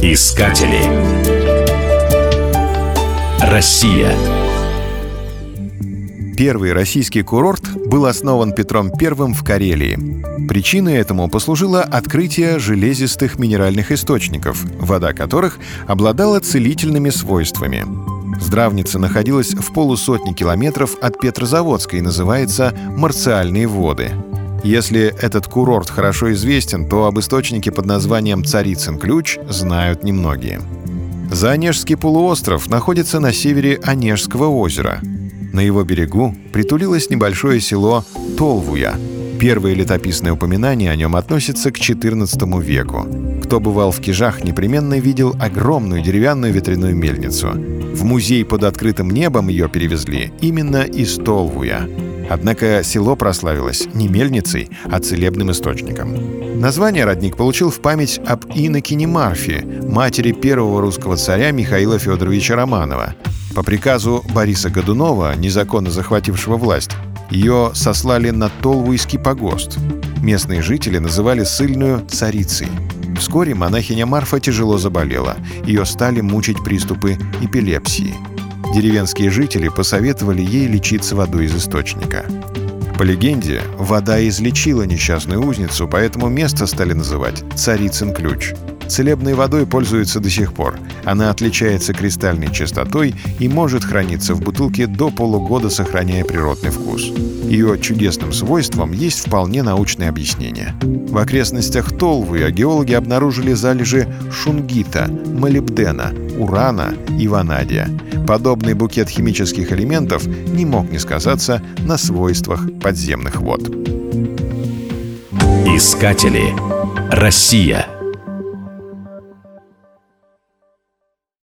Искатели. Россия. Первый российский курорт был основан Петром I в Карелии. Причиной этому послужило открытие железистых минеральных источников, вода которых обладала целительными свойствами. Здравница находилась в полусотни километров от Петрозаводска и называется «Марциальные воды». Если этот курорт хорошо известен, то об источнике под названием «Царицын ключ» знают немногие. Заонежский полуостров находится на севере Онежского озера – на его берегу притулилось небольшое село Толвуя. Первые летописные упоминания о нем относятся к XIV веку. Кто бывал в Кижах, непременно видел огромную деревянную ветряную мельницу. В музей под открытым небом ее перевезли именно из Толвуя. Однако село прославилось не мельницей, а целебным источником. Название родник получил в память об инокине Марфе, матери первого русского царя Михаила Федоровича Романова. По приказу Бориса Годунова, незаконно захватившего власть, ее сослали на Толвуйский погост. Местные жители называли сыльную царицей. Вскоре монахиня Марфа тяжело заболела. Ее стали мучить приступы эпилепсии. Деревенские жители посоветовали ей лечиться водой из источника. По легенде, вода излечила несчастную узницу, поэтому место стали называть «Царицын ключ». Целебной водой пользуются до сих пор. Она отличается кристальной чистотой и может храниться в бутылке до полугода, сохраняя природный вкус. Ее чудесным свойствам есть вполне научное объяснение. В окрестностях Толвы геологи обнаружили залежи шунгита, молибдена, урана и ванадия. Подобный букет химических элементов не мог не сказаться на свойствах подземных вод. Искатели. Россия.